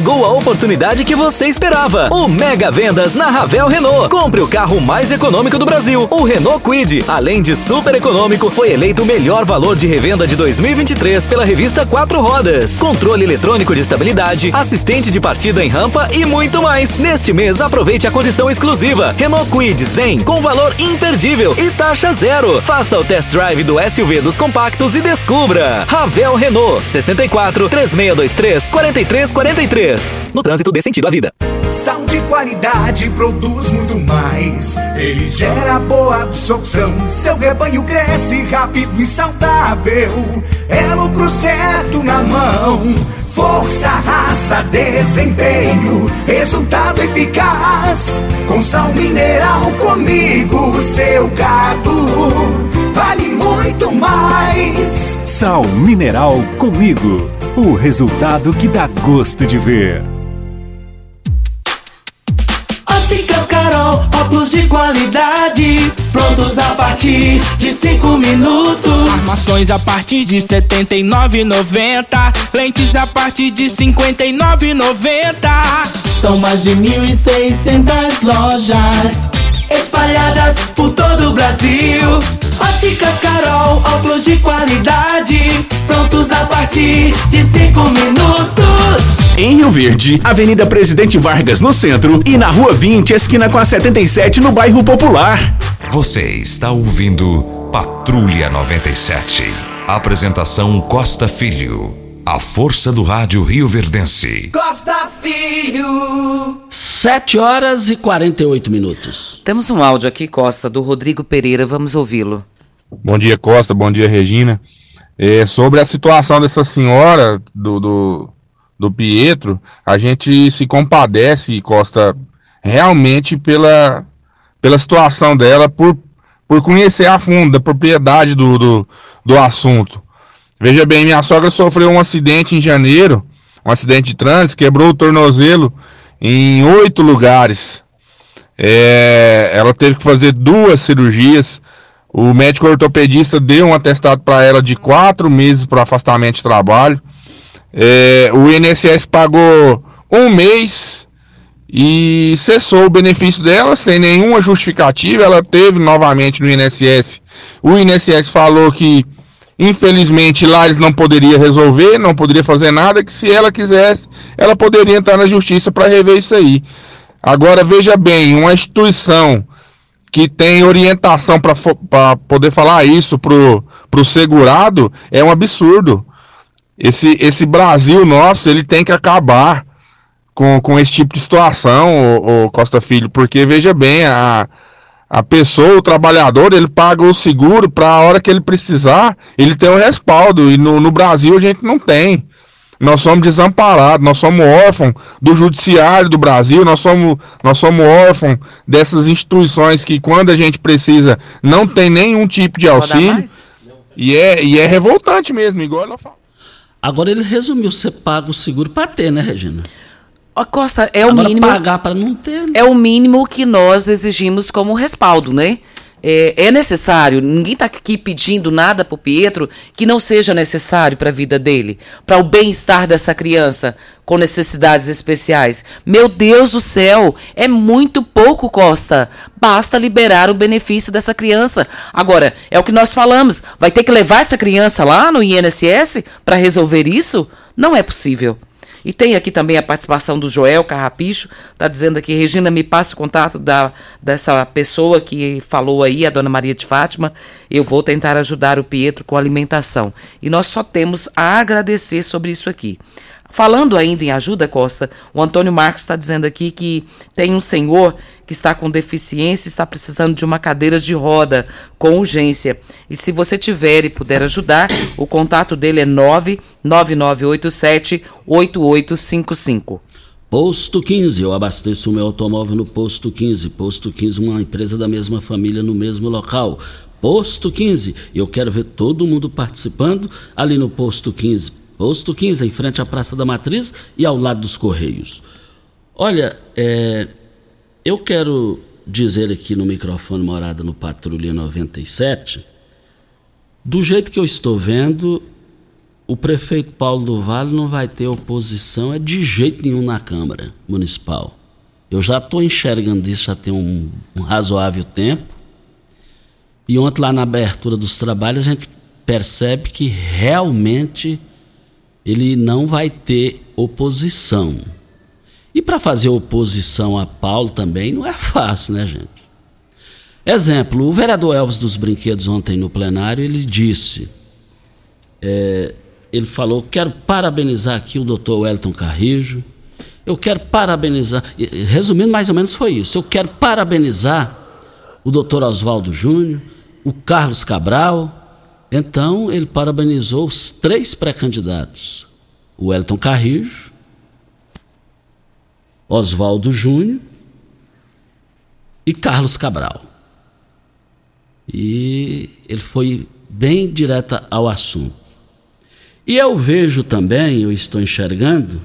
Chegou a oportunidade que você esperava. O Mega Vendas na Ravel Renault. Compre o carro mais econômico do Brasil, o Renault Quid. Além de super econômico, foi eleito o melhor valor de revenda de 2023 pela revista Quatro Rodas. Controle eletrônico de estabilidade, assistente de partida em rampa e muito mais. Neste mês, aproveite a condição exclusiva. Renault Quid Zen com valor imperdível e taxa zero. Faça o test drive do SUV dos compactos e descubra. Ravel Renault 64 3623 4343 no trânsito dê sentido à vida. Sal de qualidade produz muito mais. Ele gera boa absorção. Seu rebanho cresce rápido e saudável. É lucro certo na mão. Força, raça, desempenho, resultado eficaz. Com sal mineral comigo, seu gado vale muito mais. Sal mineral comigo. O resultado que dá gosto de ver. Óticas Carol, óculos de qualidade, prontos a partir de 5 minutos. Armações a partir de R$ 79,90. Lentes a partir de R$ 59,90. São mais de 1.600 lojas espalhadas por todo o Brasil. Óticas Carol, óculos de qualidade, prontos a partir de 5 minutos. Em Rio Verde, Avenida Presidente Vargas no centro e na Rua 20, esquina com a 77 no bairro Popular. Você está ouvindo Patrulha 97. Apresentação Costa Filho. A força do rádio Rio Verdense. Costa Filho. 7 horas e 48 minutos. Temos um áudio aqui, Costa, do Rodrigo Pereira. Vamos ouvi-lo. Bom dia, Costa. Bom dia, Regina. É, sobre a situação dessa senhora do, do, do Pietro, a gente se compadece, Costa, realmente pela, pela situação dela, por, por conhecer a fundo a propriedade do, do, do assunto. Veja bem, minha sogra sofreu um acidente em janeiro, um acidente de trânsito, quebrou o tornozelo em oito lugares. É, ela teve que fazer duas cirurgias. O médico ortopedista deu um atestado para ela de quatro meses para afastamento de trabalho. É, o INSS pagou um mês e cessou o benefício dela sem nenhuma justificativa. Ela teve novamente no INSS. O INSS falou que infelizmente lá eles não poderiam resolver, não poderia fazer nada, que se ela quisesse, ela poderia entrar na justiça para rever isso aí. Agora veja bem, uma instituição que tem orientação para poder falar isso pro, pro segurado é um absurdo. Esse, esse Brasil nosso, ele tem que acabar com, com esse tipo de situação, o, o Costa Filho, porque veja bem, a, a pessoa, o trabalhador, ele paga o seguro para a hora que ele precisar, ele tem um respaldo, e no, no Brasil a gente não tem. Nós somos desamparados, nós somos órfãos do judiciário do Brasil, nós somos, nós somos órfãos dessas instituições que quando a gente precisa não tem nenhum tipo de auxílio. E é, e é revoltante mesmo, igual ela fala. Agora ele resumiu, você paga o seguro para ter, né, Regina? Ó, Costa, é o Agora, mínimo. pagar para não ter. né? É o mínimo que nós exigimos como respaldo, né? É, é necessário, ninguém está aqui pedindo nada pro Pietro que não seja necessário para a vida dele, para o bem-estar dessa criança com necessidades especiais. Meu Deus do céu, é muito pouco, Costa. Basta liberar o benefício dessa criança. Agora, é o que nós falamos, vai ter que levar essa criança lá no INSS para resolver isso? Não é possível. E tem aqui também a participação do Joel Carrapicho, está dizendo aqui, Regina, me passe o contato da, dessa pessoa que falou aí, a dona Maria de Fátima, eu vou tentar ajudar o Pietro com alimentação. E nós só temos a agradecer sobre isso aqui. Falando ainda em ajuda, Costa, o Antônio Marcos está dizendo aqui que tem um senhor que está com deficiência e está precisando de uma cadeira de roda com urgência. E se você tiver e puder ajudar, o contato dele é 99987 8855. Posto 15, eu abasteço o meu automóvel no Posto 15. Posto 15, uma empresa da mesma família no mesmo local. Posto 15, eu quero ver todo mundo participando ali no Posto 15. Posto 15, em frente à Praça da Matriz e ao lado dos Correios. Olha, é, eu quero dizer aqui no microfone Morada no Patrulha 97, do jeito que eu estou vendo, o prefeito Paulo do Vale não vai ter oposição é de jeito nenhum na Câmara Municipal. Eu já estou enxergando isso já tem um, um razoável tempo. E ontem, lá na abertura dos trabalhos, a gente percebe que realmente ele não vai ter oposição. E para fazer oposição a Paulo também não é (laughs) fácil, né, gente? Exemplo, o vereador Elvis dos Brinquedos ontem no plenário, ele disse, é, ele falou, quero parabenizar aqui o doutor Wellington Carrijo, eu quero parabenizar, resumindo mais ou menos foi isso, eu quero parabenizar o doutor Oswaldo Júnior, o Carlos Cabral, então ele parabenizou os três pré-candidatos, o Wellington Carrijo, Oswaldo Júnior e Carlos Cabral. E ele foi bem direta ao assunto. E eu vejo também, eu estou enxergando,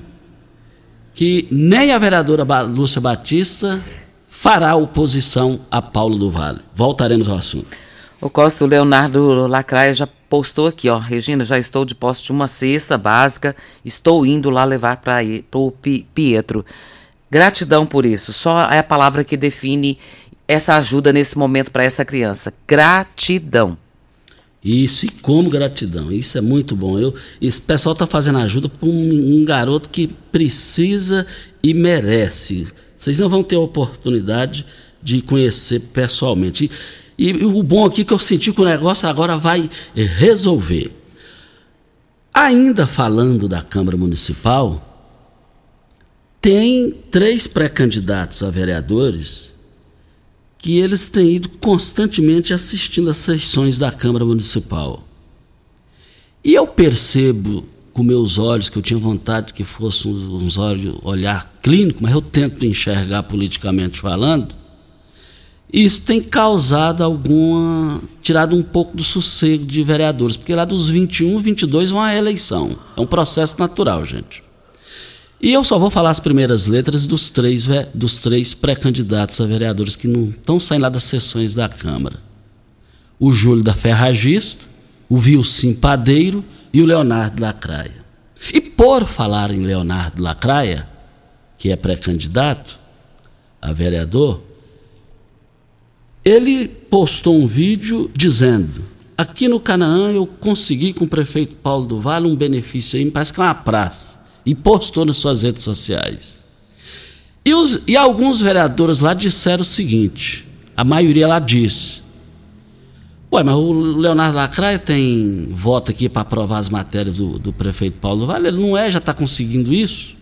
que nem a vereadora Lúcia Batista fará oposição a Paulo do Vale. Voltaremos ao assunto. O Costa Leonardo Lacraia já postou aqui, ó. Regina, já estou de posse de uma cesta básica, estou indo lá levar para o Pietro. Gratidão por isso. Só é a palavra que define essa ajuda nesse momento para essa criança. Gratidão. Isso, e como gratidão. Isso é muito bom. Eu, esse pessoal está fazendo ajuda para um, um, garoto que precisa e merece. Vocês não vão ter a oportunidade de conhecer pessoalmente. E, e o bom aqui é que eu senti que o negócio agora vai resolver. Ainda falando da Câmara Municipal, tem três pré-candidatos a vereadores que eles têm ido constantemente assistindo às sessões da Câmara Municipal. E eu percebo com meus olhos, que eu tinha vontade que fosse uns olhos, olhar clínico, mas eu tento enxergar politicamente falando, isso tem causado alguma. tirado um pouco do sossego de vereadores, porque lá dos 21, 22 vão à eleição. É um processo natural, gente. E eu só vou falar as primeiras letras dos três, dos três pré-candidatos a vereadores que não estão saindo lá das sessões da Câmara: o Júlio da Ferragista, o Vilcim Padeiro e o Leonardo Lacraia. E por falar em Leonardo Lacraia, que é pré-candidato a vereador, ele postou um vídeo dizendo: aqui no Canaã eu consegui com o prefeito Paulo do Vale um benefício aí, me parece que é uma praça. E postou nas suas redes sociais. E, os, e alguns vereadores lá disseram o seguinte: a maioria lá disse. Ué, mas o Leonardo Lacraia tem voto aqui para aprovar as matérias do, do prefeito Paulo do Vale? Ele não é, já está conseguindo isso?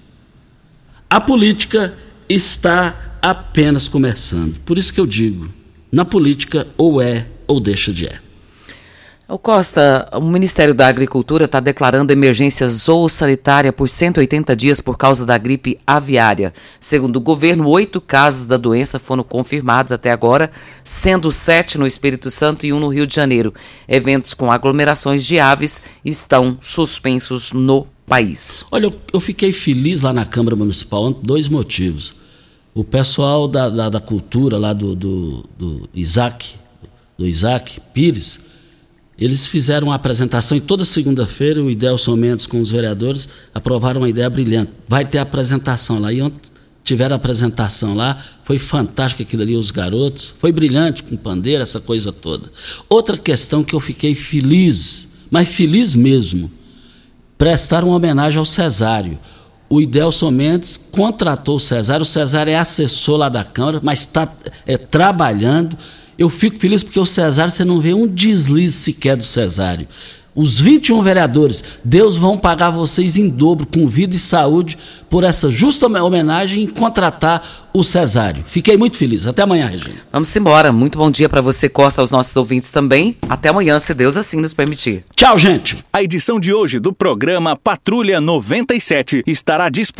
A política está apenas começando. Por isso que eu digo na política ou é ou deixa de é. O Costa, o Ministério da Agricultura está declarando emergência zoossanitária por 180 dias por causa da gripe aviária. Segundo o governo, oito casos da doença foram confirmados até agora, sendo sete no Espírito Santo e um no Rio de Janeiro. Eventos com aglomerações de aves estão suspensos no país. Olha, eu, fiquei feliz lá na Câmara Municipal, dois motivos. O pessoal da, da, da cultura lá do, do, do, Isaac, do Isaac Pires, eles fizeram uma apresentação e toda segunda-feira o Idelson Mendes com os vereadores aprovaram uma ideia brilhante. Vai ter apresentação lá. E ontem tiveram apresentação lá, foi fantástico aquilo ali, os garotos, foi brilhante com pandeira, essa coisa toda. Outra questão que eu fiquei feliz, mas feliz mesmo, prestar uma homenagem ao Cesário o Idelson Mendes contratou o Cesário, o Cesário é assessor lá da Câmara, mas está é, trabalhando. Eu fico feliz porque o Cesário, você não vê um deslize sequer do Cesário. Os 21 vereadores, Deus vão pagar vocês em dobro, com vida e saúde, por essa justa homenagem em contratar o Cesário. Fiquei muito feliz. Até amanhã, Regina. Vamos embora. Muito bom dia para você, Costa, aos nossos ouvintes também. Até amanhã, se Deus assim nos permitir. Tchau, gente. A edição de hoje do programa Patrulha 97 estará disponível